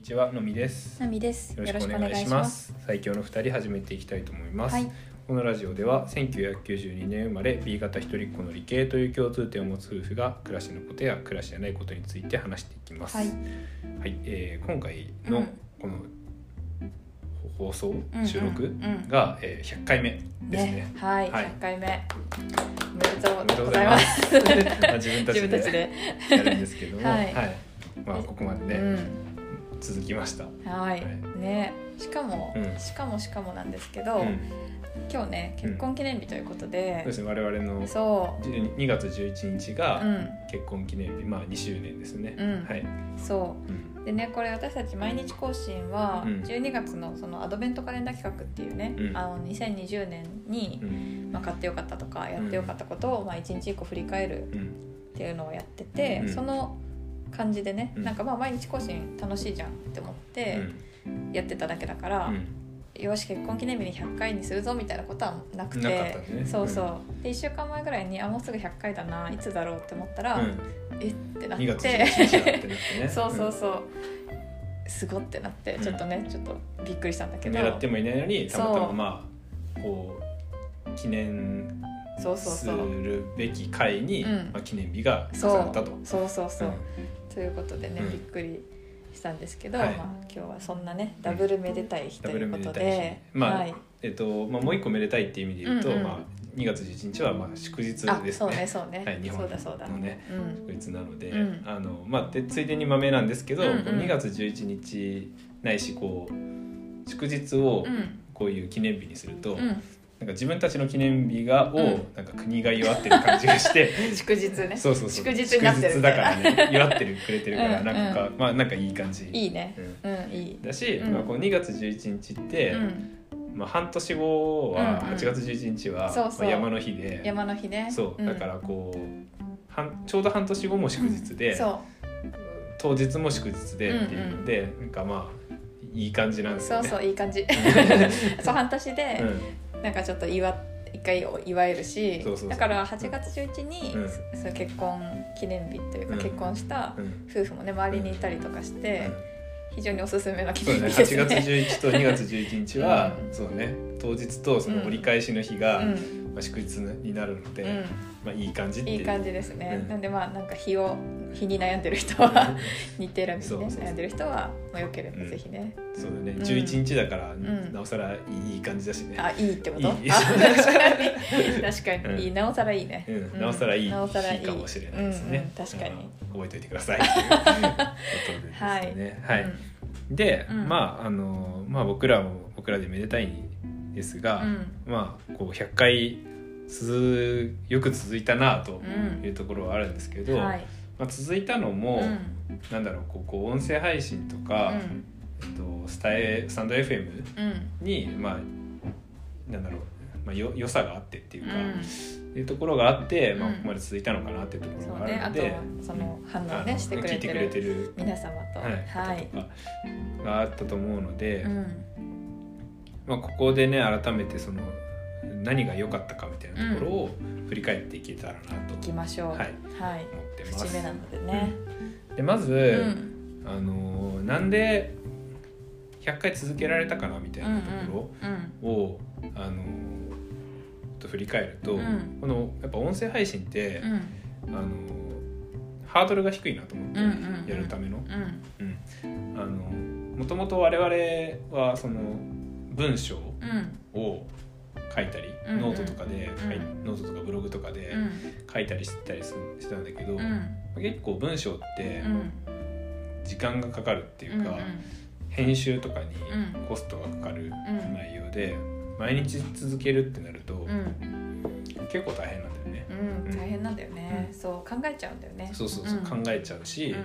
にちはのみです。なみです。よろしくお願いします。最強の二人始めていきたいと思います、はい。このラジオでは1992年生まれ B 型一人っ子の理系という共通点を持つ夫婦が暮らしのことや暮らしじゃないことについて話していきます。はい。はいえー今回のうん。この放送、うん収録うん。うえー100回目ですね。はい、はい。100回目。おめでとううございま。ございます。す まあ自分たちでで。やるんですけども、はい。まあここまでね、うん。続きました。はい。は。ね、しかも、うん。しかもしかもなんですけど、うん、今日ね結婚記念日ということでそうで、すね。我々のそ12 2月11日う、がうん、結婚記念日、まあ2周年ですね。うん。はい。そう。ん。う。でねこれ私たち毎日更新はうん。12月のそのアドベントカレンダー企画っていうね、うん。あの2020年にうん。まあ買ってよかったとかやってよかったことをまあ一日一個振り返るうん。っていうのをやってて、うん。その感じでね、うん。なんかまあ毎日更新楽しいじゃんって思ってやってただけだから、うん。よし結婚記念日に100回にするぞみたいなことはなくてね。そうそう、で1週間前ぐらいにあもうすぐ100回だないつだろうって思ったら、うん。え？ってなっ2月て11日だってなってね。そうそうそう、すごってなってうん。ちょっとね、ちょっとびっくりしたんだうんけど。狙ってもいないのにたまたままあこう記念すそうそうそう。るべき回に、うん。まあ記念日が重そうなったと。そうそうそう、うんということでね、うん。びっくりしたんですけど、はい。まあ、今日はそんなねダブルめでたい日とダブルいうことめでたい日で、まあはい、えっとまあもう一個めでたいっていう意味で言うと、うんうん。まあ2月11日はまあ祝日ですね。あそうねそうね、はい日本そうだそうだ、のねうん祝日なので、うん。あのまあでついでに豆なんですけど、うんうん。この2月11日ないしこう祝日をうん。こういう記念日にすると、うんなんか自分たちの記念日がを、うん。なんか国が祝ってる感じがして 祝日ね。そうそうそう。祝日になってる祝日だからね祝ってるくれてるからうんなんか、まあなんかいい感じ。いいね。うん。うんいい。だし、うん。まあ、この2月11日って、うん。まあ、半年後はうんうん。8月11日は、まあ、山の日で。山の日ね。そう。だからこう、半ちょうど半年後も祝日で、そ当日も祝日でっていうので、なんかまあいい感じなんうですよね。そうそういい感じ。そう半年でうんなんかちょっと祝一回祝えるしだから8月11日に、うん。そ結婚記念日というか、うん。結婚したうん夫婦もね周りにいたりとかして、非常におすすめな記念日です8月ね。11日と2月11日は、うん。そうね当日とその折り返しの日が、うんまあ、祝日になるので、うまあ、いい感じいう。いい感じですね、うん。なんでまあなんか日を日に悩んでる人は 日程選びにね悩んでる人は、まあ、よければうん。ぜひね、そうだね。うん。11日だから、ん。なおさらいい感じだしね、あいいってこと？いい。あ確かに。確かに、うん。いい。なおさらいいね、うん、なおさらいいなおさらいい。日かもしれないですね、うんうん。確かに。覚えておいてください。といはい、で、うん。まああのまあ僕らも僕らでめでたいんですが、うん。まあこう100回続よく続いたなとうん。いうところはあるんですけど、うんはい。まあ、続いたのも、うん。なんだろうこうこう音声配信とか、うん。えっと、スタエスタンド FM うん。にまあなんだろう、まあ、よ良さがあってっていうか、うん。いうところがあって、まあ、うん。ここまで続いたのかなっていうところがあるので、その反応ねしてくれ聞いてくれてる皆様と。はいはい。があったと思うので、うんまあ、ここでね改めてその何が良かったかみたいなところを振り返っていけたらなと。行きましょう。はい。はい。思ってます。節目なのでね。でまず、うんあのなんで100回続けられたかなみたいなとこうんろを、あのと振り返ると、うん。このやっぱ音声配信って、うん。あのハードルが低いなと思って、うんうんうん。やるための。もともと我々はその文章うん。を書いたり、うんうんノートとかで、うん。はいノートとかブログとかでうん。書いたりしてたりしてたんだけど、うん。結構文章ってうん。時間がかかるっていうか、うん編集とかにうん。コストがかかるん。内容で、毎日続けるってなると、うん。結構大変なんだよね。うん大変なんだよね。そう考えちゃうんだよね。そうそうそう、ん。考えちゃうし、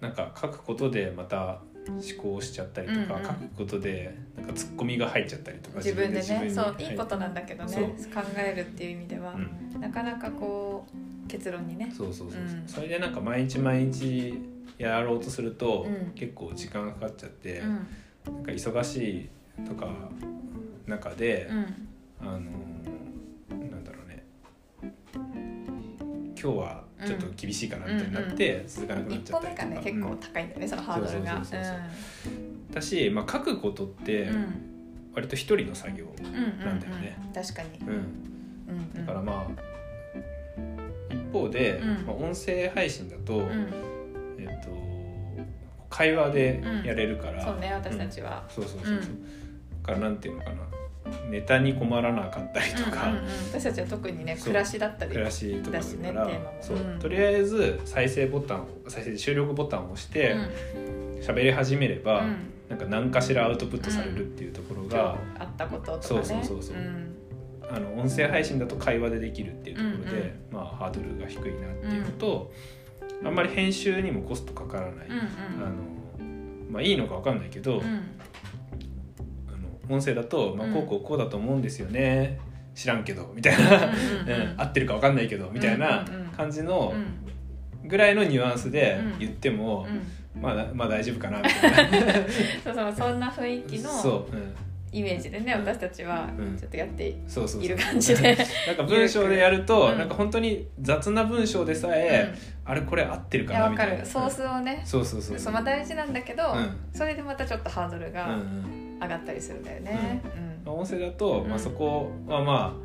なんか書くことでまた思考しちゃったりとか、うんうん。書くことでなんかツッコミが入っちゃったりとか自分でねそうはい。いいことなんだけどね考えるっていう意味ではうん。なかなかこう結論にね。そうそうそうそう、うん。それでなんか毎日毎日やろうとすると、うん。結構時間がかかっちゃって、うん。なんか忙しいとか中で、うん。あの今日はちょっと厳しいかなみたいになって続かなくなっ一ちゃったりとか。結構高いんだよねそのハードルが。だし、まあ、書くことってうん割と一人の作業、うんうん。なんだよねうん。確かに。うん。うんうん。だからまあ一方で、うん。まあ、音声配信だと、うん。えっと会話でやれるから、そうね私たちは。そうそうそうそう、からなんていうのかなネタに困らなかったりとか、うんうんうん。私たちは特にね暮らしだったり暮らしとかだから、テーマも。そう。うん。とりあえず再生ボタンを再生終了ボタンを押して喋、り始めれば、うん。なんか何かしらアウトプットされるっていうところ今が、日あったこととかね。そうそうそうそう。ん。あの音声配信だと会話でできるっていうところで、うんうん。まあ、ハードルが低いなっていうのと、あんまり編集にもコストかからない、うんうんあのまあ、いいのか分かんないけど、うん音声だと、まあ、うん。こうこうこうだと思うんですよね。知らんけどみたいな、うんうんうんうん。合ってるか分かんないけどみたいなうんうんうん。感じのうん。ぐらいのニュアンスでうん。言っても、うん。まあ、まあ大丈夫かなみたいな。そうそうそんな雰囲気のそう、うん、イメージでね私たちはうん。ちょっとやっている感じで。なんか文章でやると、うん。なんか本当に雑な文章でさえ、あれこれ合ってるかかなみたいな。るソースをね。そうそうそうそう。まあ大事なんだけどうん。それでまたちょっとハードルうんうがん上がったりするんだよね。まあ音声だと、うん。まあ、そこは、まあ、ま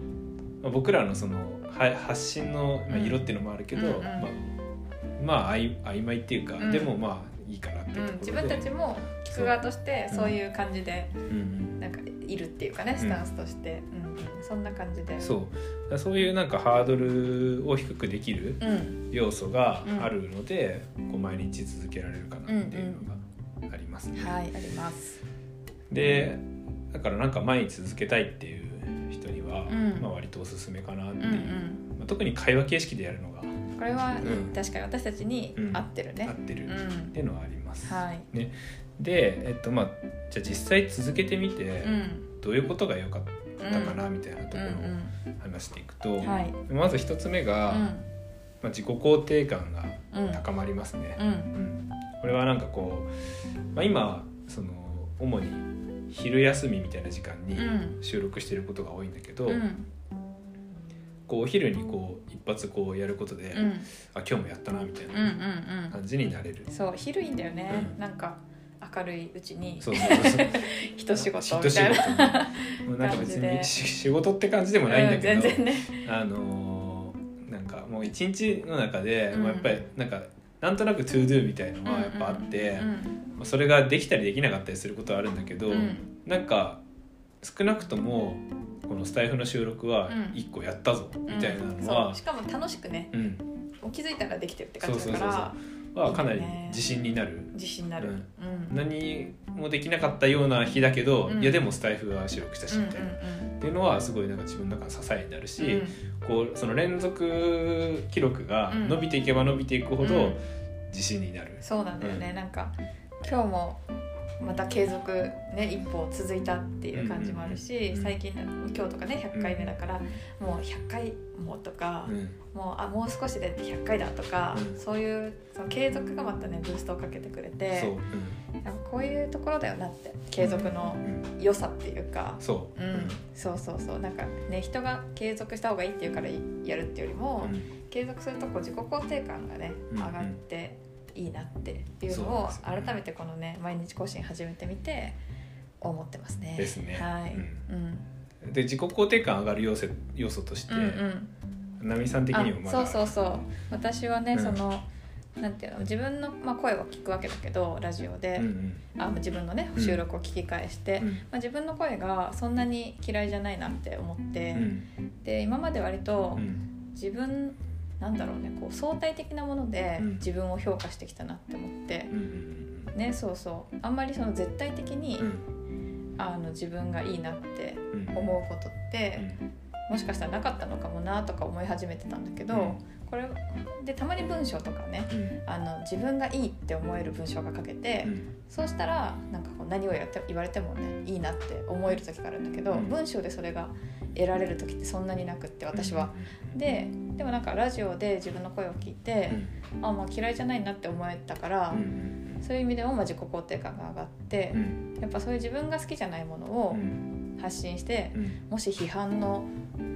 あ僕らのそのは発信の、色っていうのもあるけど、うんうん。まあ、まああい曖昧っていうか、うん。でもまあいいかなってうんいうところで、自分たちも聞く側としてそう。いう感じでうんうん。なんかいるっていうかねスタンスとして。うん。うんそんな感じで。そう。そういうなんかハードルを低くできるうん。要素があるので、こう毎日続けられるかなっていうのがありますね。はいありますでだからなんか毎日続けたいっていう人には、うん。まあ、割とおすすめかなっていう、うんうん。まあ、特に会話形式でやるのがこれはうん。確かに私たちに合ってるね。合ってる。っうん。ていうのはあります。はい。で、えっとまあ、じゃあ実際続けてみて、うん。どういうことが良かったかなみたいなところを話していくと、はい。まず一つ目が、まあ、自己肯定感がうんうん高まりますね。うん。うん。これはなんかこう、まあ、今その主に昼休みみたいな時間にうん。収録してることが多いんだけど、うん。こうお昼にこう一発こうやることで、うん。あ今日もやったなみたいうんなうん。感じになれる。うんそう昼いいんだよね。うん。なんか明るいうちにそうそうそう。一仕事みたいな。事もうなんか別にし仕事って感じでもないんだけど、うん全然ね。あのーなんかもう一日の中で、うん。もうやっぱりなんかなんとなく to do みたいのはやっぱあって、うん。それができたりできなかったりすることはあるんだけど、うん。なんか少なくともこのスタエフの収録はうん。一個やったぞみたいなのそう。はし、かも楽しくね。うん。気づいたらできてるって感じだかそうそうらはかなり自信になる。自信になる。ううん。ん何もできなかったような日だけど、うん。いやでもスタイフは収録したしうんみたいな、っていうのはすごいなんか自分の中の支えになるし、うん。こうその連続記録が伸びていけば伸びていくほどうん。自信になる。そうなんだよね、なんか今日もまた継続ね一歩続いたっていう感じもあるし、うん最近だ今日とかね100回目だから、もう100回もとか、うん。もうあもう少しで100回だとか、うん。そういうその継続がまたねブーストをかけてくれてこういうところだよなって継続の良さっていうか、そう、うん。そうそうそう。なんかね人が継続した方がいいっていうからやるっていうよりも、うん。継続するとこう自己肯定感がね上がっていいなっていうのを改めてこのね毎日更新始めてみて思ってますね。ですね。はい。うん。うん。で自己肯定感上がる要素要素として、うんうん。奈美さん的にもまだあそうそうそう。私はね、うん。そのなんていうの自分の、まあ、声を聞くわけだけどラジオで、うんうん。あ自分のねうん。収録を聞き返して、うん。まあ、自分の声がそんなに嫌いじゃないなって思って、うん。で今まで割とうん。自分なんだろうねこう相対的なものでうん。自分を評価してきたなって思って。う、ん。ねそうそう。あんまりその絶対的に、うん。あの自分がいいなってうん。思うことって、もしかしたらなかったのかもなとか思い始めてたんだけど、うん。これでたまに文章とかねうん。あの自分がいいって思える文章が書けて、うん。そうしたらなんかこう何をやって言われてもねいいなって思える時があるんだけど、うん。文章でそれが得られる時ってそんなになくって私は。ででもなんかラジオで自分の声を聞いて、あまあ嫌いじゃないなって思えたから、うんうんそういう意味でもまあ自己肯定感が上がってう、ん。やっぱそういう自分が好きじゃないものをうん。発信してうん。もし批判の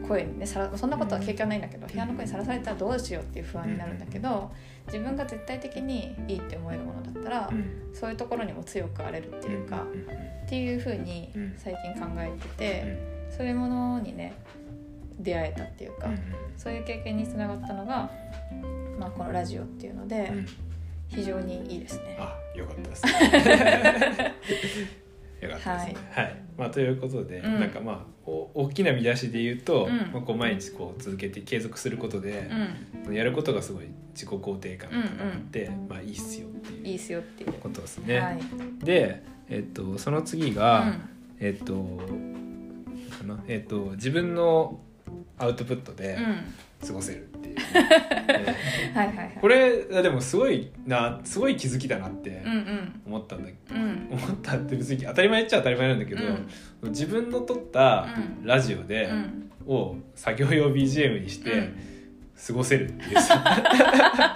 声にねさらそんなことは経験はないんだけど、批判の声にさらされたらどうしようっていう不安になるんだけど、自分が絶対的にいいって思えるものだったら、うん。そういうところにも強くあれるっていうか、うんっていうふうにうん。最近考えてて、うんそういうものにね出会えたっていうか、うんそういう経験につながったのが、まあ、このラジオっていうので、うん非常にいいですね。あ、よかったですね。よかったですね。はい、まあということで、うんなんかまあお大きな見出しで言うと、うんまあこう毎日こう続けて継続することでう、ん、やることがすごい自己肯定感が高まって、まあいいっすよっていういいっすよっていう。ことですね。はい。で、えっとその次が、えっとかなえっと自分のアウトプットでうん、うん、過ごせるっていう。これでもすごいなすごい気づきだなってうんうん。思ったんだうん。思ったって別に当たり前っちゃ当たり前なんだけど、うん。自分の撮ったうん。ラジオで、うん。を作業用 BGM にしてうん過ごせるっていうさ、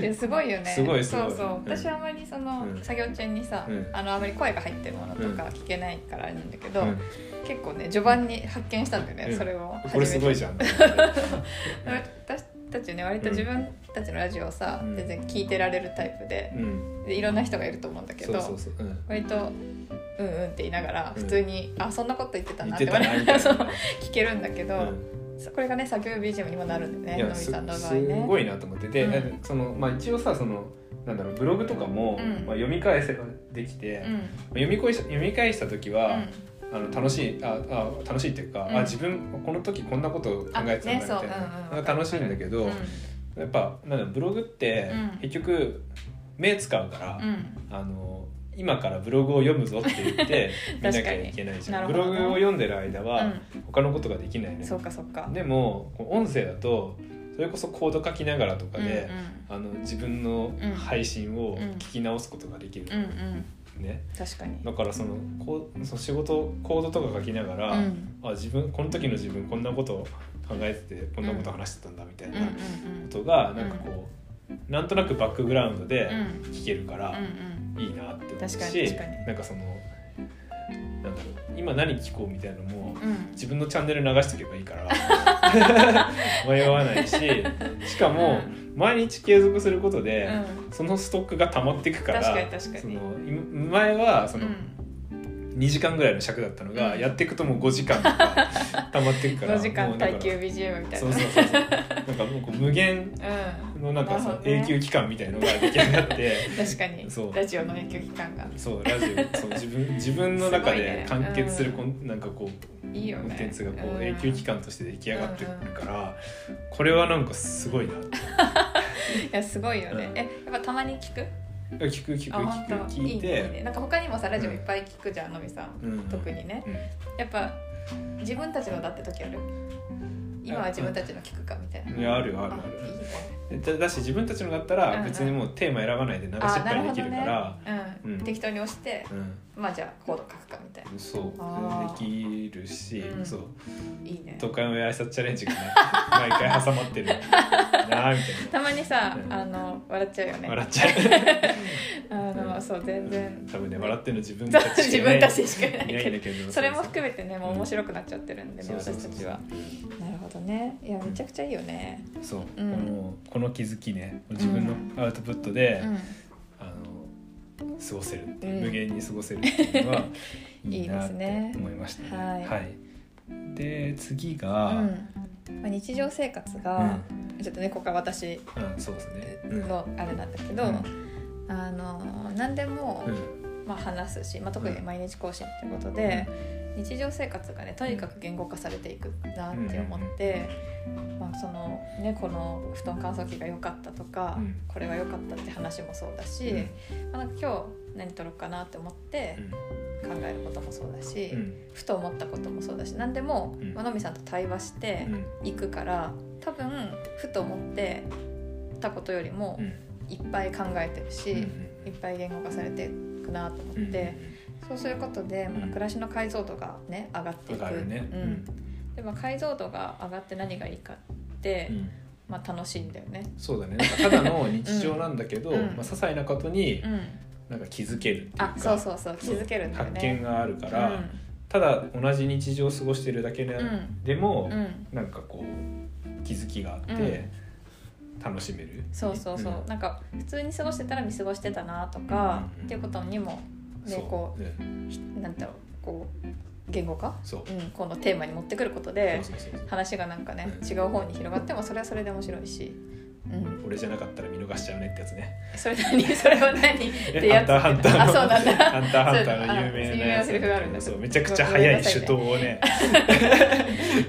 いやすごいよね。すごいすごい。そうそう。うん。私はあまりその、うん。作業中にさ、うん。あのあまり声が入ってるものとか聞けないからあれなんだけど、うん。結構ね序盤に発見したんだよね、うん。それを。これすごいじゃん。私たちね割と自分たちのラジオをさ、うん。全然聞いてられるタイプでうん。でいろんな人がいると思うんだけどそうそうそう、うん、割とうんうんって言いながらうん。普通に、あそんなこと言ってたなっててたなみたい そうな、聞けるんだけど、うこれがね作業 BGM にもなるんだよねのみさんの場合すね。ごいなと思ってで、うん。そのまあ、一応さそのなんだろうブログとかも、うん。まあ、読み返せばできて、うん。まあ読み返し読み返した時は、うん。あの楽しいああ楽しいっていうか、うん。あ自分この時こんなことを考えてたんだみたいな、あねそう。うんうん楽しいんだけど、うん。やっぱなんだブログってうん。結局目使うから、うん。あの今からブログを読むぞって言って 見なきゃいけないじゃん、ブログを読んでる間は他のことができないね、そうかそうか。でも音声だとそれこそコード書きながらとかで、うんあの自分のうん配信をうん。聞き直すことができる、ね。確かに。だからそのこうその仕事コードとか書きながら、うん。あ自分この時の自分こんなことを考えててこんなこと話してたんだみたいうんなこうんとがなんかこう、なんとなくバックグラウンドでうん。聞けるからうんいいなって思うし、なんかそのなんだろう今何聞こうみたいなのもうん。うん自分のチャンネル流しとけばいいから 迷わないししかも毎日継続することで、うそのストックが溜まっていくから確かに確かに。そのい前はその、ん2時間ぐらいの尺だったのが、うん。やっていくともう5時間とか 溜まっていくから5時間耐久 BGM みたいな。そうそうそうそう。なんかもうこう無限うん。のなんかそのなるほどね。永久期間みたいのが出来上がって確かに。そう。ラジオの永久期間が。そうラジオそう自分自分の中で完結するうん。こんなんかこういいよね。コンテンツがこううん。永久期間として出来上がってるから、これはなんかすごいなって。いやすごいよね。うん。えやっぱたまに聞く？聞く聞く聞く聞いいいねいいてね。なんか他にもさラジオいっぱい聞くじゃんのみさん。うん。特にね。うん。やっぱ自分たちのだって時ある？今は自分たちの聞くかみたいな。いやあるよあるある。いいね。だだし自分たちのだったうんらうん。別にもうテーマ選ばないで流しっぱりできるから、うんうん。適当に押してうん。まあじゃあコード書くかみたいな。そう。できるし、うん。そう。いいね。東海オンエア挨拶チャレンジがね 毎回挟まってるなあみたいたまにさうん。あの笑っちゃうよなね。笑っちゃう。あのそう全然。多分ね笑ってるの自分たち自分たちしかいない。いないけどそれも含めてねもう面白くなっちゃってるんでねそうそうそう私たちは。なるほどね。いやめちゃくちゃいいよね。そう、うん。このこの気づきね自分のアウトプットで、うん。あの過ごせるっていう、うん。無限に過ごせるっていうのは いいいいなってですね思いましたはい。で次うが、んまあ日常生活がちょっとねここから私のあれなんだけどうん。あの何でもうん。まあ話すしまあ特に毎日更新ということで日常生活がねとにかく言語化されていくなって思って、まあ、そのねこの布団乾燥機が良かったとか、うん。これが良かったって話もそうだし、まあ、なんか今日何撮ろうかなって思って考えることもそうだし、うん。ふと思ったこともそうだし何でも、うん。まあのみさんと対話してうん。いくから多分ふと思ってたことよりもうん。いっぱい考えてるし、うんいっぱい言語化されていくなと思って。そうすることで、まあ、うん暮らしの解像度がね上がっていく。ね。うん。でまあ、解像度が上がって何がいいかって、うん。まあ、楽しいんだよね。そうだね。ただの日常なんだけど、うん。まあ、些細なことにうん、なんか気づけるっていうかあそうそうそう気づけるんだよね。発見があるから、ただ同じ日常を過ごしてるだけで,、うん。でも、うん。なんかこう気づきがあって、うん。楽しめる。そうそうそう、ん。なんか普通に過ごしてたら見過ごしてたなとか、うんっていうことにもねこうんう。ひなんだろうこう言語化、そう。うん、このテーマに持ってくることで話がなんかねうん。違う方に広がってもそれはそれで面白いし、うん、俺じゃなかったら見逃しちゃうねってやつね。それ何？それは何？ってやつ。ハンターハンターの。あそうなんだ。ハンターハンターの有名なやつそうあ有名なセリフがあるんだ。そうめちゃくちゃ速い手刀をね。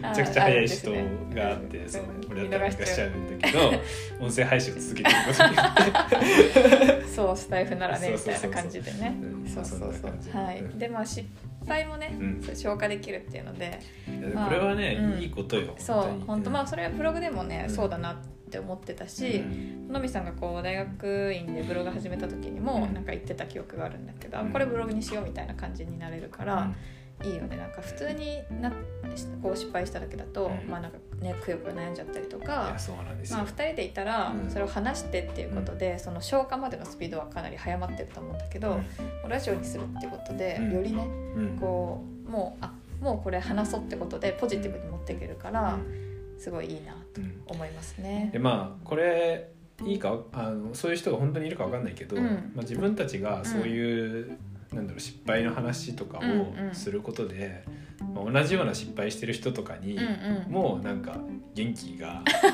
めちゃくちゃ速 い手刀があってそう俺だったら見逃しちゃうんだけど。音声配信を続けてることによってそう。スタイフならねみたいな感じでね。うんそうそうそう。はい。うん。でまあ失敗もね、うん。消化できるっていうので。まあこれはね、うん。いいことよそう本当。まああそれはブログでもね、うん。そうだなって思ってたし、のみさんがこう大学院でブログ始めた時にもうん。なんか言ってた記憶があるんだけど、あうん。これブログにしようみたいな感じになれるから、いいよね。なんか普通になこう失敗しただけだと、うん。まあなんかねくよくよ悩んじゃったりといかまあ、2人でいたらうん。それを話してっていうことで、その消化までのスピードはかなり早まってると思うんだけど、ラジオにするってことで、うん。よりねうん。こうもうあもうこれ話そうってことでポジティブに持っていけるから、すごいいいなとうん思いますね。で。まあこれいいか？あのそういう人が本当にいるかわかんないけど、うん。まあ、自分たちがそういう、なんだろう失敗の話とかうんうんをすることで、まあ、同じような失敗してる人とかに、うんうん。もうなんか元気が 分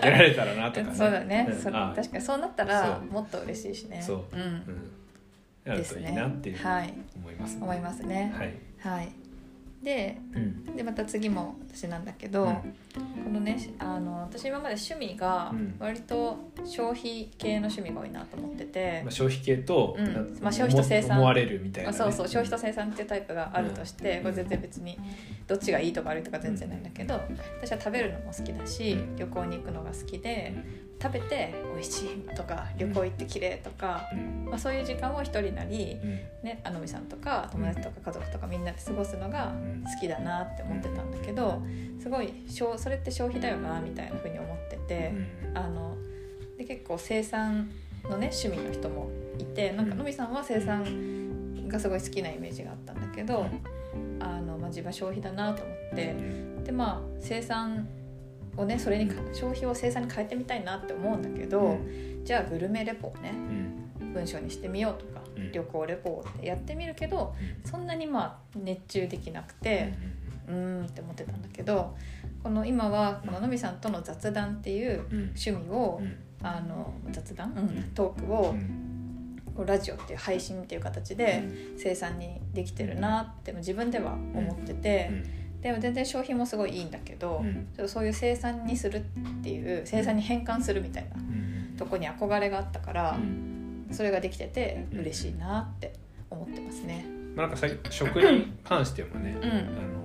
けられたらなとかね。そうだね、うん。確かにそうなったらもっと嬉しいしね。そう。うん。うん、なるといいなっていうはい。思います、思いますね。はい、はい。でうん。でまた次も私なんだけど、うんこのねあの私今まで趣味がうん。割と消費系の趣味が多いなと思ってて。まあ、、消費系と、うん。まあ消費と生産。思われるみたいな、あね、そうそう。消費と生産っていうタイプがあるとして、うん。これ全然別にどっちがいいとか悪いとか全然ないんだけど、私は食べるのも好きだし、うん。旅行に行くのが好きで、食べて美味しいとか旅行行って綺麗とか、うん。まあ、そういう時間を一人なり、うん。ね、あのみさんとか友達とか家族とかみんなで過ごすのが好きだなって思ってたんだけどすごい消それって消費だよなみたいな風に思ってて、うん。あので結構生産のね趣味の人もいてなんかうんのみさんは生産がすごい好きなイメージがあったんだけど、あのまあ、自分は消費だなと思ってでまあ生産をねそれにか消費を生産に変えてみたいなって思うんだけど、じゃあグルメレポをねうん。文章にしてみようとか、うん。旅行レポってやってみるけどそんなにまあ熱中できなくてうーんって思ってたんだけどこの今はこののみさんとの雑談っていううん趣味を、うんあの雑談、んトークうをん。こうラジオっていう配信っていう形で生産にできてるなって自分では思ってて、でも全然商品もすごいいいんだけど、うん。ちょっとそういう生産にするっていう生産に変換するみたいなうん。とこに憧れがあったからう、ん。それができてて嬉しいなって思ってますね。まあ、なんかさ食に関してもね、うん。あの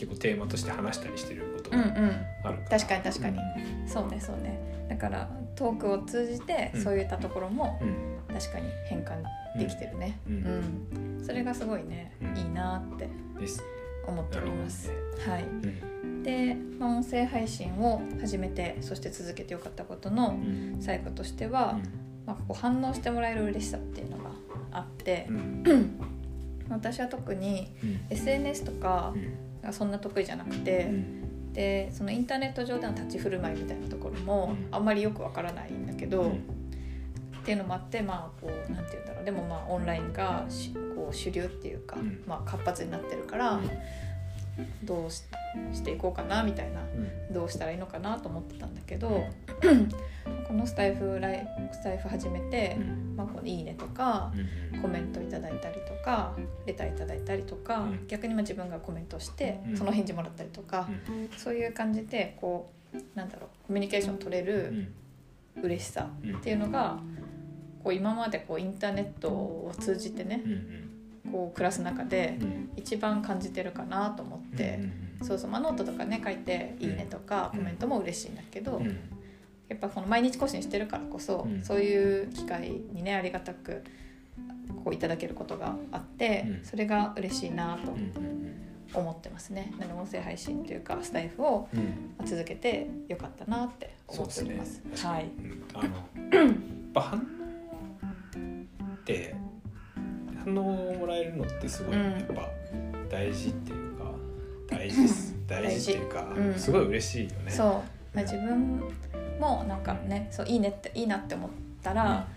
結構テーマとして話したりしてることがうんうん。あるから、確かに確かに。そうねそうね。だからトークを通じてうん。そういったところもうん。確かに変換できてるね、うん。うん。それがすごいね、うん。いいなって思っております。はい、うん。で、まあ、音声配信を始めてそして続けてよかったことのうん。最後としては、まあ、こう反応してもらえる嬉しさっていうのがあってう、ん。私は特にうん。SNS とかうん。がそんな得意じゃなくて、うんでそのインターネット上での立ち振る舞いみたいなところもうん。あんまりよくわからないんだけど、うん。っていうのもあってまあこうなんて言うんだろう。でもまあオンラインがしこう主流っていうか、うん。まあ、活発になってるから、どうししていこうかなみたいなどうしたらいいのかなと思ってたんだけど、このスタイフライスタイフ始めて、うん。まあ、このいいねとかうん。コメントいただいたりとかレターいただいたりとか、うん。逆にまあ自分がコメントしてうん。その返事もらったりとか、そういう感じでこうなんだろうコミュニケーション取れうるん。嬉しさうん。っていうのがこう今までこうインターネットを通じてねうんこう暮らす中でうん。一番感じてるかなと思って、そうそう、まあ、ノートとかね書いて「いいね」とかうん。コメントも嬉しいんだけど、うんやっぱこの毎日更新してるからこそ、うん。そういう機会にねありがたくこういただけることがあって、うん。それが嬉しいなと思ってますね。なので音声配信というかスタイフをうん。続けてよかったなって思っております。すね。はい。うん。あのやっぱ反応って反応をもらえるのってすごいうん。やっぱ大事っていうか大事 大事っていうか、うん。すごい嬉しいよね。そう、まあ、自分もなんかねそういいねっていいなって思ったら、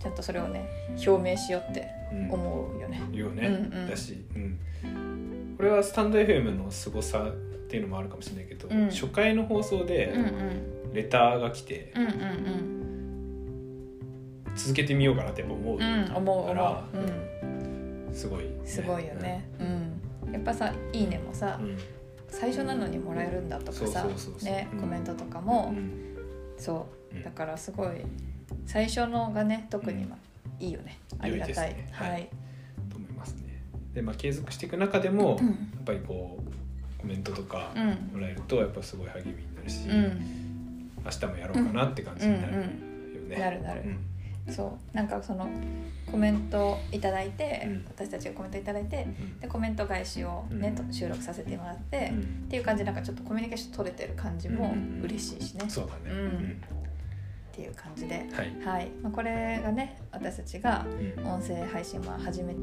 ちゃんとそれをね表明しようってうん。思うよね。よね、うんうん。だし、うん、これはスタンド FM の凄さっていうのもあるかもしれないけど、うん。初回の放送でレターが来てうんうん続けてみようかなって思うから思う、う。ん、すごい、すごいよね。うん、やっぱさ「いいね」もさ、うん。最初なのにもらえるんだとかさコメントとかうも、んそう。うん。だからすごい最初のがね特にまあいいよね。ありがたい。ね。ははい。いと思いますね。でまあ継続していく中でも、うん。やっぱりこうコメントとかうん。もらえるとやっぱすごい励みになるし、うん。明日もやろうかなって感じになるよね。なるなる。うんそう。なんかそのコメントいただいて、うん。私たちがコメントいただいてうん。でコメント返しをね、うん。と収録させてもらって、うん。っていう感じでなんかちょっとコミュニケーション取れてる感じもうん嬉しいしね、そうだね。うん。うん。っていう感じで、はい。はい。まあ、これがね私たちがうん。音声配信は始め